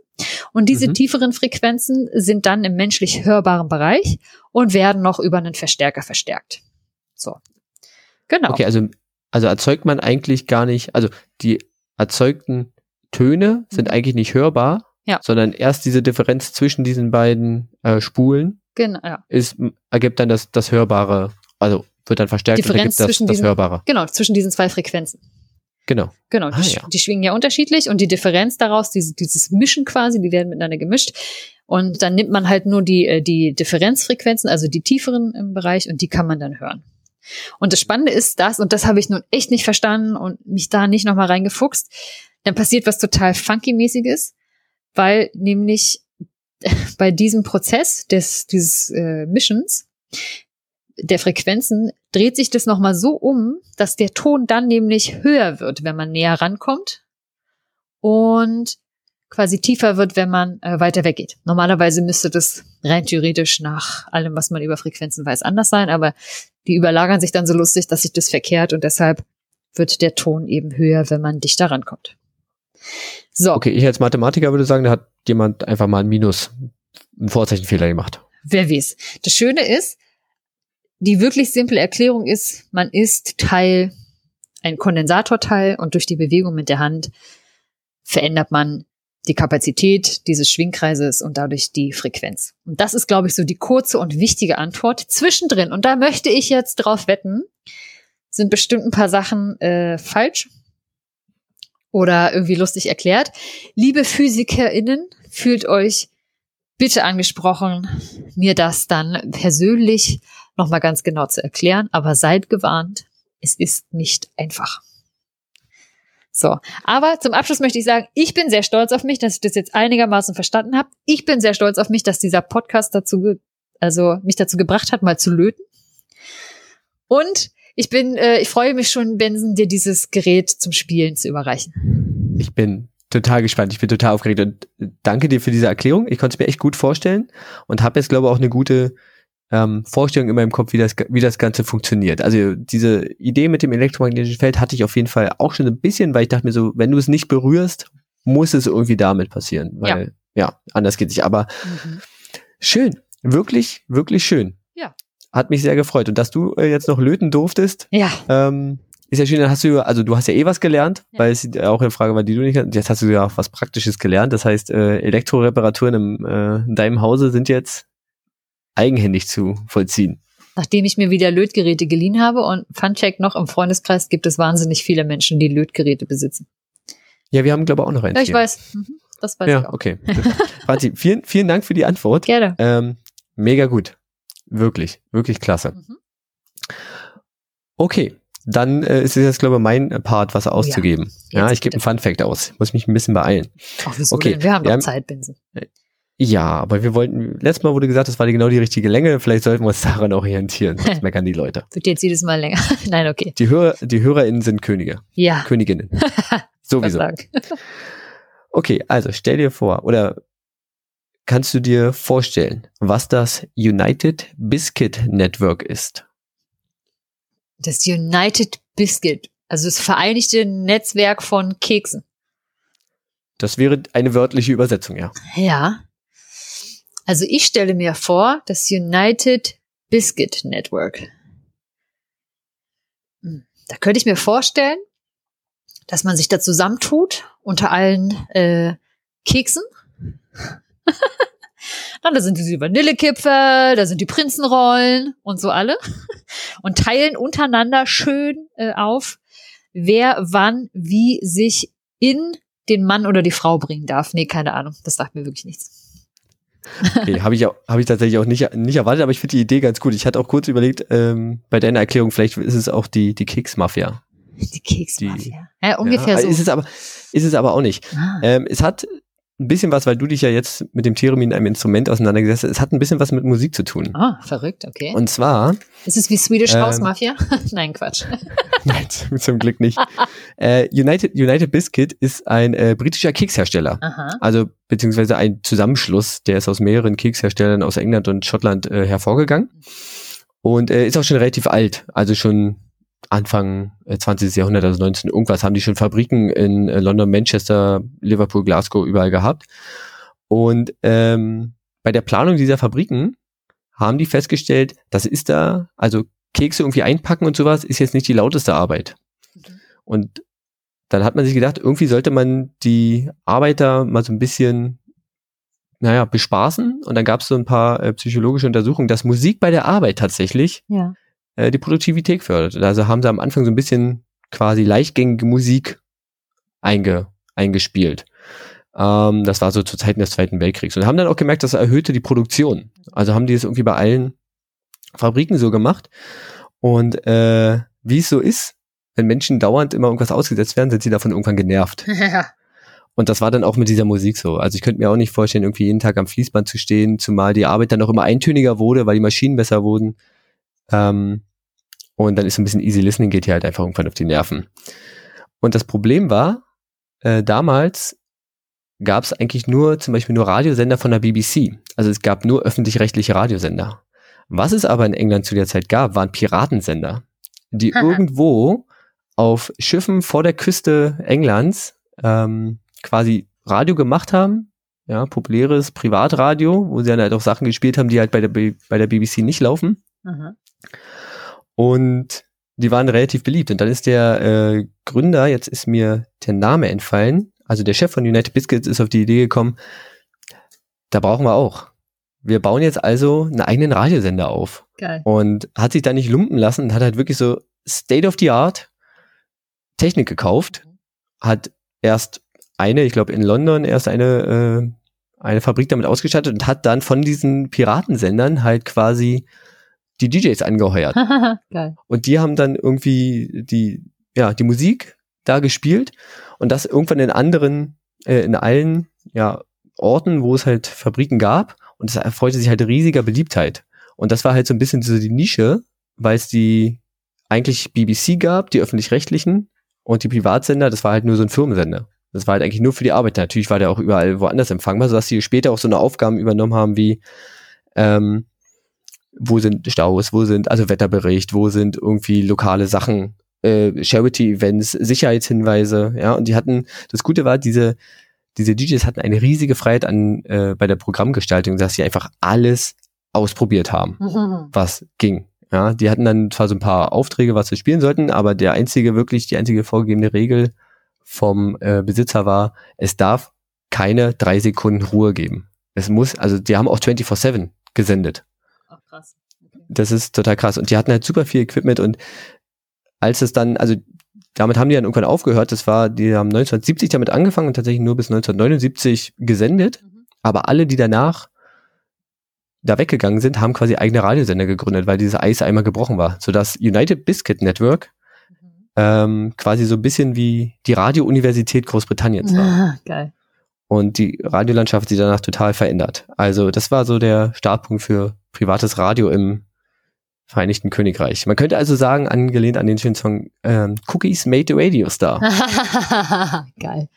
[SPEAKER 1] Und diese mhm. tieferen Frequenzen sind dann im menschlich hörbaren Bereich und werden noch über einen Verstärker verstärkt. So.
[SPEAKER 2] Genau. Okay, also, also erzeugt man eigentlich gar nicht, also die erzeugten Töne sind mhm. eigentlich nicht hörbar, ja. sondern erst diese Differenz zwischen diesen beiden äh, Spulen
[SPEAKER 1] genau, ja.
[SPEAKER 2] ist, ergibt dann das, das Hörbare, also wird dann verstärkt
[SPEAKER 1] Differenz
[SPEAKER 2] und ergibt das,
[SPEAKER 1] das
[SPEAKER 2] Hörbare.
[SPEAKER 1] Genau, zwischen diesen zwei Frequenzen.
[SPEAKER 2] Genau.
[SPEAKER 1] Genau, ah, die, ja. die, schwingen ja unterschiedlich und die Differenz daraus, diese, dieses Mischen quasi, die werden miteinander gemischt. Und dann nimmt man halt nur die, äh, die Differenzfrequenzen, also die tieferen im Bereich, und die kann man dann hören. Und das Spannende ist das, und das habe ich nun echt nicht verstanden und mich da nicht nochmal reingefuchst, dann passiert was total funky-mäßiges, weil nämlich bei diesem Prozess des, dieses äh, Mischens der Frequenzen dreht sich das nochmal so um, dass der Ton dann nämlich höher wird, wenn man näher rankommt und quasi tiefer wird, wenn man äh, weiter weggeht. Normalerweise müsste das rein theoretisch nach allem, was man über Frequenzen weiß, anders sein, aber die überlagern sich dann so lustig, dass sich das verkehrt und deshalb wird der Ton eben höher, wenn man dichter rankommt.
[SPEAKER 2] So. Okay, ich als Mathematiker würde sagen, da hat jemand einfach mal ein Minus, einen Vorzeichenfehler gemacht.
[SPEAKER 1] Wer weiß. Das Schöne ist, die wirklich simple Erklärung ist, man ist Teil, ein Kondensatorteil und durch die Bewegung mit der Hand verändert man die Kapazität dieses Schwingkreises und dadurch die Frequenz. Und das ist, glaube ich, so die kurze und wichtige Antwort. Zwischendrin, und da möchte ich jetzt drauf wetten, sind bestimmt ein paar Sachen äh, falsch oder irgendwie lustig erklärt. Liebe PhysikerInnen, fühlt euch bitte angesprochen, mir das dann persönlich nochmal ganz genau zu erklären, aber seid gewarnt, es ist nicht einfach. So, aber zum Abschluss möchte ich sagen, ich bin sehr stolz auf mich, dass ich das jetzt einigermaßen verstanden habe. Ich bin sehr stolz auf mich, dass dieser Podcast dazu, also mich dazu gebracht hat, mal zu löten. Und ich bin, äh, ich freue mich schon, Benson, dir dieses Gerät zum Spielen zu überreichen.
[SPEAKER 2] Ich bin total gespannt. Ich bin total aufgeregt und danke dir für diese Erklärung. Ich konnte es mir echt gut vorstellen und habe jetzt, glaube ich, auch eine gute ähm, Vorstellung in meinem Kopf, wie das, wie das Ganze funktioniert. Also diese Idee mit dem elektromagnetischen Feld hatte ich auf jeden Fall auch schon ein bisschen, weil ich dachte mir so, wenn du es nicht berührst, muss es irgendwie damit passieren. Weil, ja, ja anders geht nicht. Aber mhm. schön. Wirklich, wirklich schön. Hat mich sehr gefreut. Und dass du äh, jetzt noch löten durftest,
[SPEAKER 1] ja.
[SPEAKER 2] ähm, ist ja schön, dann hast du, also du hast ja eh was gelernt,
[SPEAKER 1] Ja.
[SPEAKER 2] weil es auch eine Frage war, die du nicht kannst. Jetzt hast du ja auch was Praktisches gelernt. Das heißt, äh, Elektroreparaturen im, äh, in deinem Hause sind jetzt eigenhändig zu vollziehen.
[SPEAKER 1] Nachdem ich mir wieder Lötgeräte geliehen habe und Funcheck noch im Freundeskreis gibt es wahnsinnig viele Menschen, die Lötgeräte besitzen.
[SPEAKER 2] Ja, wir haben, glaube ich, auch noch eins.
[SPEAKER 1] Ja, ich
[SPEAKER 2] hier.
[SPEAKER 1] weiß. Mhm, Das weiß ich
[SPEAKER 2] Ja,
[SPEAKER 1] auch.
[SPEAKER 2] okay. Franzi, vielen, vielen Dank für die Antwort.
[SPEAKER 1] Gerne.
[SPEAKER 2] Ähm, mega gut. Wirklich, wirklich klasse.
[SPEAKER 1] Mhm.
[SPEAKER 2] Okay, dann äh, ist es jetzt, glaube ich, mein Part, was auszugeben. Ja,
[SPEAKER 1] Jetzt
[SPEAKER 2] ich gebe einen Fun Fact aus. Muss mich ein bisschen beeilen.
[SPEAKER 1] Ach, wieso
[SPEAKER 2] Okay,
[SPEAKER 1] denn? Wir haben doch
[SPEAKER 2] haben-
[SPEAKER 1] Zeit, Binsen.
[SPEAKER 2] Ja, aber wir wollten, letztes Mal wurde gesagt, das war die- genau die richtige Länge. Vielleicht sollten wir uns daran orientieren. Sonst meckern die Leute.
[SPEAKER 1] Wird jetzt jedes Mal länger. Nein, okay.
[SPEAKER 2] Die Hörer, die HörerInnen sind Könige.
[SPEAKER 1] Ja.
[SPEAKER 2] Königinnen. Sowieso. Okay, also stell dir vor, oder kannst du dir vorstellen, was das United Biscuit Network ist?
[SPEAKER 1] Das United Biscuit, also das Vereinigte Netzwerk von Keksen.
[SPEAKER 2] Das wäre eine wörtliche Übersetzung, ja.
[SPEAKER 1] Ja. Also ich stelle mir vor, das United Biscuit Network. Hm, Da könnte ich mir vorstellen, dass man sich da zusammentut unter allen äh, Keksen. Dann, da sind diese Vanillekipferl, da sind die Prinzenrollen und so alle. Und teilen untereinander schön äh, auf, wer wann wie sich in den Mann oder die Frau bringen darf. Nee, keine Ahnung. Das sagt mir wirklich nichts.
[SPEAKER 2] Okay, habe ich, auch- hab ich tatsächlich auch nicht, nicht erwartet, aber ich finde die Idee ganz gut. Ich hatte auch kurz überlegt, ähm, bei deiner Erklärung, vielleicht ist es auch die, die Keksmafia.
[SPEAKER 1] Die Keksmafia. Ja, ungefähr
[SPEAKER 2] ja,
[SPEAKER 1] so.
[SPEAKER 2] Ist es aber, ist es aber auch nicht.
[SPEAKER 1] ah.
[SPEAKER 2] Ähm, es hat ein bisschen was, weil du dich ja jetzt mit dem Theremin einem Instrument auseinandergesetzt hast, es hat ein bisschen was mit Musik zu tun.
[SPEAKER 1] ah, verrückt, okay.
[SPEAKER 2] Und zwar,
[SPEAKER 1] ist es wie Swedish
[SPEAKER 2] ähm,
[SPEAKER 1] House Mafia? Nein, Quatsch.
[SPEAKER 2] nein, zum Glück nicht. äh, United, United Biscuit ist ein äh, britischer Kekshersteller.
[SPEAKER 1] Aha.
[SPEAKER 2] Also beziehungsweise ein Zusammenschluss, der ist aus mehreren Keksherstellern aus England und Schottland äh, hervorgegangen. Und äh, ist auch schon relativ alt, also schon Anfang äh, 20. Jahrhundert, also 19 irgendwas, haben die schon Fabriken in äh, London, Manchester, Liverpool, Glasgow überall gehabt. Und ähm, bei der Planung dieser Fabriken haben die festgestellt, das ist da, also Kekse irgendwie einpacken und sowas, ist jetzt nicht die lauteste Arbeit.
[SPEAKER 1] Mhm.
[SPEAKER 2] Und dann hat man sich gedacht, irgendwie sollte man die Arbeiter mal so ein bisschen, naja, bespaßen. Und dann gab es so ein paar äh, psychologische Untersuchungen, dass Musik bei der Arbeit tatsächlich
[SPEAKER 1] Ja.
[SPEAKER 2] Äh, die Produktivität fördert. Also haben sie am Anfang so ein bisschen quasi leichtgängige Musik einge, eingespielt. Ähm, das war so zu Zeiten des Zweiten Weltkriegs. Und haben dann auch gemerkt, das erhöhte die Produktion. Also haben die es irgendwie bei allen Fabriken so gemacht. Und äh, wie es so ist, wenn Menschen dauernd immer irgendwas ausgesetzt werden, sind sie davon irgendwann genervt.
[SPEAKER 1] ja.
[SPEAKER 2] Und das war dann auch mit dieser Musik so. Also ich könnte mir auch nicht vorstellen, irgendwie jeden Tag am Fließband zu stehen, zumal die Arbeit dann auch immer eintöniger wurde, weil die Maschinen besser wurden. Ähm, und dann ist so ein bisschen easy listening, geht hier halt einfach irgendwann auf die Nerven. Und das Problem war, äh, damals gab es eigentlich nur zum Beispiel nur Radiosender von der BBC. Also es gab nur öffentlich-rechtliche Radiosender. Was es aber in England zu der Zeit gab, waren Piratensender, die
[SPEAKER 1] Aha.
[SPEAKER 2] irgendwo auf Schiffen vor der Küste Englands ähm, quasi Radio gemacht haben, ja, populäres Privatradio, wo sie dann halt auch Sachen gespielt haben, die halt bei der, B bei der BBC nicht laufen.
[SPEAKER 1] Aha.
[SPEAKER 2] Und die waren relativ beliebt. Und dann ist der äh, Gründer, jetzt ist mir der Name entfallen, also der Chef von United Biscuits ist auf die Idee gekommen, da brauchen wir auch. Wir bauen jetzt also einen eigenen Radiosender auf.
[SPEAKER 1] Geil.
[SPEAKER 2] Und hat sich da nicht lumpen lassen und hat halt wirklich so State of the Art Technik gekauft. Hat erst eine, ich glaube in London, erst eine, äh, eine Fabrik damit ausgestattet und hat dann von diesen Piratensendern halt quasi die DJs angeheuert.
[SPEAKER 1] Geil.
[SPEAKER 2] Und die haben dann irgendwie die, ja, die Musik da gespielt und das irgendwann in anderen, äh, in allen, ja, Orten, wo es halt Fabriken gab. Und das erfreute sich halt riesiger Beliebtheit. Und das war halt so ein bisschen so die Nische, weil es die eigentlich BBC gab, die öffentlich-rechtlichen und die Privatsender, das war halt nur so ein Firmensender. Das war halt eigentlich nur für die Arbeiter. Natürlich war der auch überall woanders empfangbar, sodass sie später auch so eine Aufgaben übernommen haben wie, ähm, wo sind Staus, wo sind, also Wetterbericht, wo sind irgendwie lokale Sachen, äh, Charity-Events, Sicherheitshinweise, ja, und die hatten, das Gute war, diese, diese DJs hatten eine riesige Freiheit an, äh, bei der Programmgestaltung, dass sie einfach alles ausprobiert haben, was ging. Ja, die hatten dann zwar so ein paar Aufträge, was sie spielen sollten, aber der einzige wirklich, die einzige vorgegebene Regel vom äh, Besitzer war, es darf keine drei Sekunden Ruhe geben. Es muss, also die haben auch 24-7 gesendet.
[SPEAKER 1] Krass. Okay.
[SPEAKER 2] Das ist total krass. Und die hatten halt super viel Equipment und als es dann, also damit haben die dann irgendwann aufgehört. Das war, die haben 1970 damit angefangen und tatsächlich nur bis 1979 gesendet.
[SPEAKER 1] Mhm.
[SPEAKER 2] Aber alle, die danach da weggegangen sind, haben quasi eigene Radiosender gegründet, weil dieses Eis einmal gebrochen war, sodass United Biscuit Network
[SPEAKER 1] Mhm.
[SPEAKER 2] ähm, quasi so ein bisschen wie die Radio-Universität Großbritanniens war.
[SPEAKER 1] Geil.
[SPEAKER 2] Und die Radiolandschaft hat sich danach total verändert. Also das war so der Startpunkt für privates Radio im Vereinigten Königreich. Man könnte also sagen, angelehnt an den schönen Song ähm, Cookies Made the Radio Star.
[SPEAKER 1] geil.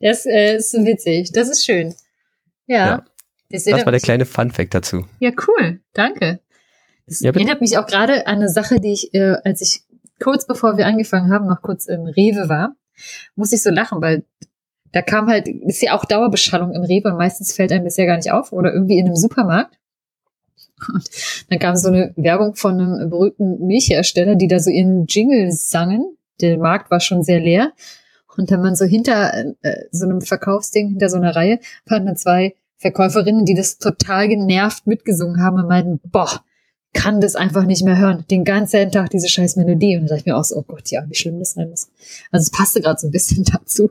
[SPEAKER 1] Das äh, ist witzig. Das ist schön. Ja.
[SPEAKER 2] Ja.
[SPEAKER 1] Das,
[SPEAKER 2] Das war der kleine Fun Fact dazu.
[SPEAKER 1] Ja, cool. Danke. Das
[SPEAKER 2] Ja,
[SPEAKER 1] erinnert mich auch gerade an eine Sache, die ich, äh, als ich kurz bevor wir angefangen haben, noch kurz im Rewe war, muss ich so lachen, weil da kam halt, ist ja auch Dauerbeschallung im Rewe und meistens fällt einem das ja gar nicht auf oder irgendwie in einem Supermarkt. Und dann kam so eine Werbung von einem berühmten Milchhersteller, die da so ihren Jingle sangen. Der Markt war schon sehr leer. Und dann man so hinter äh, so einem Verkaufsding, hinter so einer Reihe, waren dann zwei Verkäuferinnen, die das total genervt mitgesungen haben und meinten, boah, kann das einfach nicht mehr hören. Den ganzen Tag diese scheiß Melodie. Und dann dachte ich mir auch so, oh Gott, ja, wie schlimm das sein muss. Also es passte gerade so ein bisschen dazu,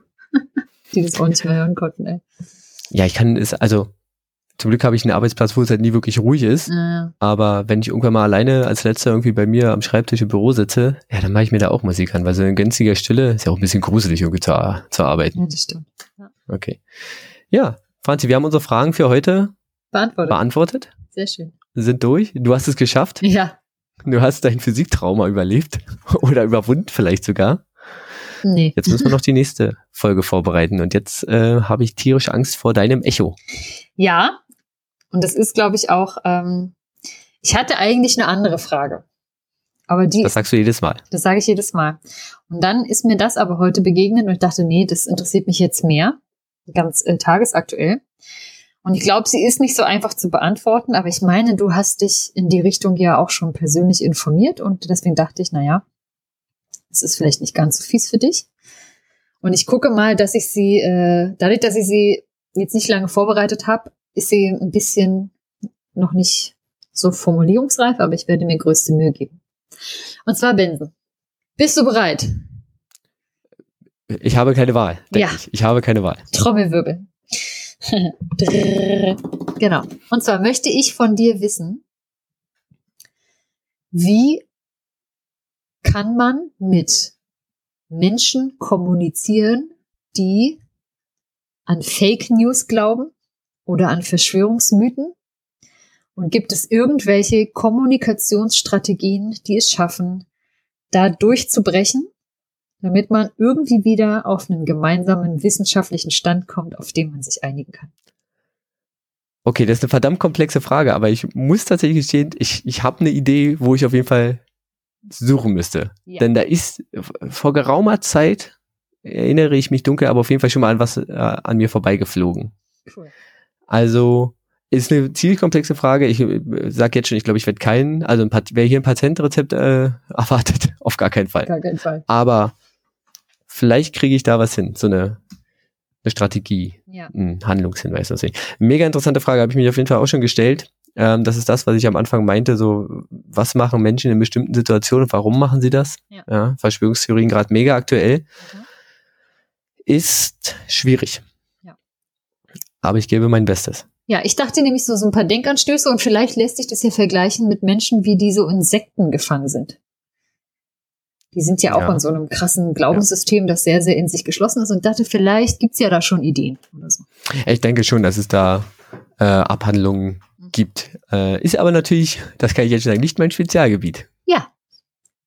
[SPEAKER 1] die das auch nicht mehr hören konnten. Ey.
[SPEAKER 2] Ja, ich kann es, also zum Glück habe ich einen Arbeitsplatz, wo es halt nie wirklich ruhig ist.
[SPEAKER 1] Äh,
[SPEAKER 2] Aber wenn ich irgendwann mal alleine als letzter irgendwie bei mir am Schreibtisch im Büro sitze, ja, dann mache ich mir da auch Musik an, weil so in gänziger Stille ist ja auch ein bisschen gruselig irgendwie zu, zu arbeiten.
[SPEAKER 1] ja, das stimmt.
[SPEAKER 2] Okay. Ja, Franzi, wir haben unsere Fragen für heute
[SPEAKER 1] Beantwortet.
[SPEAKER 2] beantwortet,
[SPEAKER 1] Sehr schön.
[SPEAKER 2] sind durch. Du hast es geschafft.
[SPEAKER 1] Ja.
[SPEAKER 2] Du hast dein Physiktrauma überlebt oder überwunden vielleicht sogar.
[SPEAKER 1] Nee.
[SPEAKER 2] Jetzt müssen wir noch die nächste Folge vorbereiten und jetzt äh, habe ich tierisch Angst vor deinem Echo.
[SPEAKER 1] Ja. Und das ist, glaube ich, auch, ähm, ich hatte eigentlich eine andere Frage. Aber die
[SPEAKER 2] Das sagst du jedes Mal.
[SPEAKER 1] Das sage ich jedes Mal. Und dann ist mir das aber heute begegnet und ich dachte, nee, das interessiert mich jetzt mehr. Ganz äh, tagesaktuell. Und ich glaube, sie ist nicht so einfach zu beantworten, aber ich meine, du hast dich in die Richtung ja auch schon persönlich informiert und deswegen dachte ich, naja, es ist vielleicht nicht ganz so fies für dich. Und ich gucke mal, dass ich sie, äh, dadurch, dass ich sie jetzt nicht lange vorbereitet habe, ist sie ein bisschen noch nicht so formulierungsreif, aber ich werde mir größte Mühe geben. Und zwar Benson. Bist du bereit?
[SPEAKER 2] Ich habe keine Wahl.
[SPEAKER 1] Ja.
[SPEAKER 2] Ich. ich habe keine Wahl.
[SPEAKER 1] Trommelwirbel. Genau. Und zwar möchte ich von dir wissen, wie kann man mit Menschen kommunizieren, die an Fake News glauben oder an Verschwörungsmythen? Und gibt es irgendwelche Kommunikationsstrategien, die es schaffen, da durchzubrechen, damit man irgendwie wieder auf einen gemeinsamen wissenschaftlichen Stand kommt, auf den man sich einigen kann?
[SPEAKER 2] Okay, das ist eine verdammt komplexe Frage, aber ich muss tatsächlich gestehen, ich, ich habe eine Idee, wo ich auf jeden Fall suchen müsste.
[SPEAKER 1] Ja.
[SPEAKER 2] Denn da ist vor geraumer Zeit, erinnere ich mich dunkel, aber auf jeden Fall schon mal an was äh, an mir vorbeigeflogen.
[SPEAKER 1] Cool.
[SPEAKER 2] Also ist eine ziemlich komplexe Frage. Ich äh, sag jetzt schon, ich glaube, ich werde keinen, also ein Pat wer hier ein Patentrezept äh, erwartet, auf gar keinen Fall.
[SPEAKER 1] Gar keinen Fall.
[SPEAKER 2] Aber vielleicht kriege ich da was hin, so eine, eine Strategie,
[SPEAKER 1] Ja.
[SPEAKER 2] ein Handlungshinweis. Ich. Mega interessante Frage, habe ich mich auf jeden Fall auch schon gestellt. Ähm, das ist das, was ich am Anfang meinte, so was machen Menschen in bestimmten Situationen warum machen sie das?
[SPEAKER 1] Ja.
[SPEAKER 2] Verschwörungstheorien gerade mega aktuell.
[SPEAKER 1] Mhm.
[SPEAKER 2] Ist schwierig. Aber ich gebe mein Bestes.
[SPEAKER 1] Ja, ich dachte nämlich so, so ein paar Denkanstöße und vielleicht lässt sich das ja vergleichen mit Menschen, wie die so in Sekten gefangen sind. Die sind ja auch
[SPEAKER 2] Ja.
[SPEAKER 1] in so einem krassen Glaubenssystem, das sehr, sehr in sich geschlossen ist und dachte, vielleicht gibt's ja da schon Ideen oder so.
[SPEAKER 2] Ich denke schon, dass es da äh, Abhandlungen gibt. Äh, ist aber natürlich, das kann ich jetzt sagen, nicht mein Spezialgebiet.
[SPEAKER 1] Ja.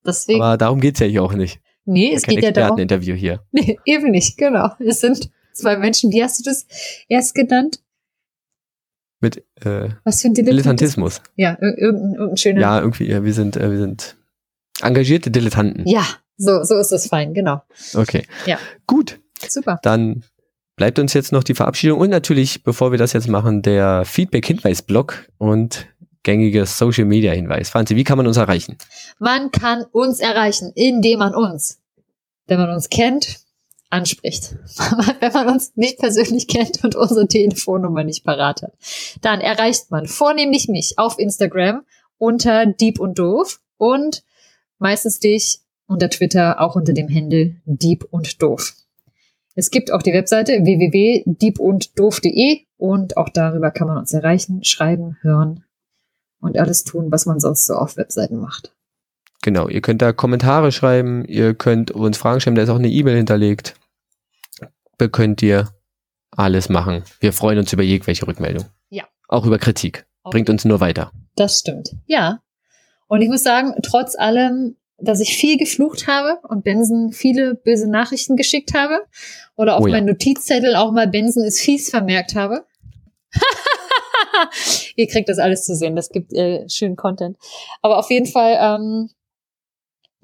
[SPEAKER 1] Deswegen,
[SPEAKER 2] Aber darum geht's ja hier auch nicht.
[SPEAKER 1] nee, es geht ja darum,
[SPEAKER 2] Experteninterview hier.
[SPEAKER 1] nee, eben nicht, genau. Es sind zwei Menschen, wie hast du das erst genannt?
[SPEAKER 2] Mit äh,
[SPEAKER 1] Was für ein Dilettantismus?
[SPEAKER 2] Dilettantismus.
[SPEAKER 1] Ja, ir- irgendein, irgendein schöner.
[SPEAKER 2] Ja, irgendwie, ja, wir sind, äh, wir sind engagierte Dilettanten.
[SPEAKER 1] ja, so, so ist es fein, genau.
[SPEAKER 2] Okay.
[SPEAKER 1] Ja.
[SPEAKER 2] Gut,
[SPEAKER 1] Super.
[SPEAKER 2] dann bleibt uns jetzt noch die Verabschiedung und natürlich, bevor wir das jetzt machen, der Feedback-Hinweis-Blog und gängige Social Media Hinweis. Franzi, wie kann man uns erreichen?
[SPEAKER 1] Man kann uns erreichen, indem man uns, wenn man uns kennt, anspricht. wenn man uns nicht persönlich kennt und unsere Telefonnummer nicht parat hat. Dann erreicht man vornehmlich mich auf Instagram unter Dieb und Doof und meistens dich unter Twitter auch unter dem Handle Dieb und Doof. Es gibt auch die Webseite www.diepunddoof.de und auch darüber kann man uns erreichen, schreiben, hören und alles tun, was man sonst so auf Webseiten macht.
[SPEAKER 2] Genau, ihr könnt da Kommentare schreiben, ihr könnt uns Fragen stellen, da ist auch eine E-Mail hinterlegt. Da könnt ihr alles machen. Wir freuen uns über jegliche Rückmeldung.
[SPEAKER 1] Ja.
[SPEAKER 2] Auch über Kritik. Auch Bringt uns nur weiter.
[SPEAKER 1] Das stimmt. Ja. Und ich muss sagen, trotz allem dass ich viel geflucht habe und Benson viele böse Nachrichten geschickt habe oder auf oh ja. meinen Notizzettel auch mal Benson ist fies vermerkt habe. Ihr kriegt das alles zu sehen, das gibt äh, schönen Content. Aber auf jeden Fall ähm,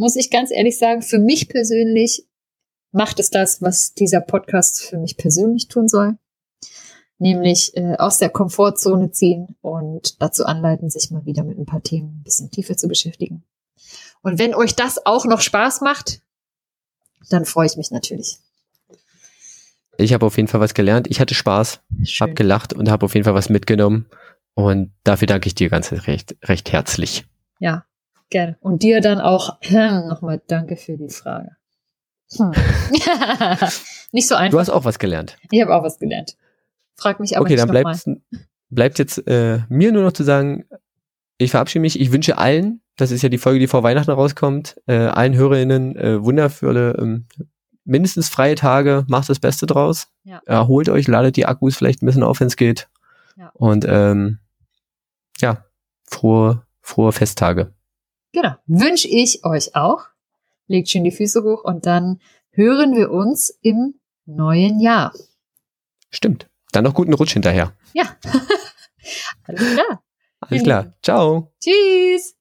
[SPEAKER 1] muss ich ganz ehrlich sagen, für mich persönlich macht es das, was dieser Podcast für mich persönlich tun soll. Nämlich äh, aus der Komfortzone ziehen und dazu anleiten, sich mal wieder mit ein paar Themen ein bisschen tiefer zu beschäftigen. Und wenn euch das auch noch Spaß macht, dann freue ich mich natürlich.
[SPEAKER 2] Ich habe auf jeden Fall was gelernt. Ich hatte Spaß, habe gelacht und habe auf jeden Fall was mitgenommen. Und dafür danke ich dir ganz recht, recht herzlich.
[SPEAKER 1] Ja, gerne. Und dir dann auch hm, nochmal danke für die Frage. Hm. Nicht so einfach.
[SPEAKER 2] Du hast auch was gelernt.
[SPEAKER 1] Ich habe auch was gelernt. Frag mich aber
[SPEAKER 2] okay, dann bleibt, bleibt jetzt äh, mir nur noch zu sagen, ich verabschiede mich. Ich wünsche allen, das ist ja die Folge, die vor Weihnachten rauskommt, äh, allen HörerInnen äh, wundervolle, ähm, mindestens freie Tage. Macht das Beste draus. Ja. Erholt euch, ladet die Akkus vielleicht ein bisschen auf, wenn es geht. Ja. Und ähm, ja, frohe, frohe Festtage.
[SPEAKER 1] Genau. Wünsche ich euch auch. Legt schön die Füße hoch und dann hören wir uns im neuen Jahr.
[SPEAKER 2] Stimmt. Dann noch guten Rutsch hinterher.
[SPEAKER 1] Ja. Alles klar.
[SPEAKER 2] Alles klar. Ciao.
[SPEAKER 1] Tschüss.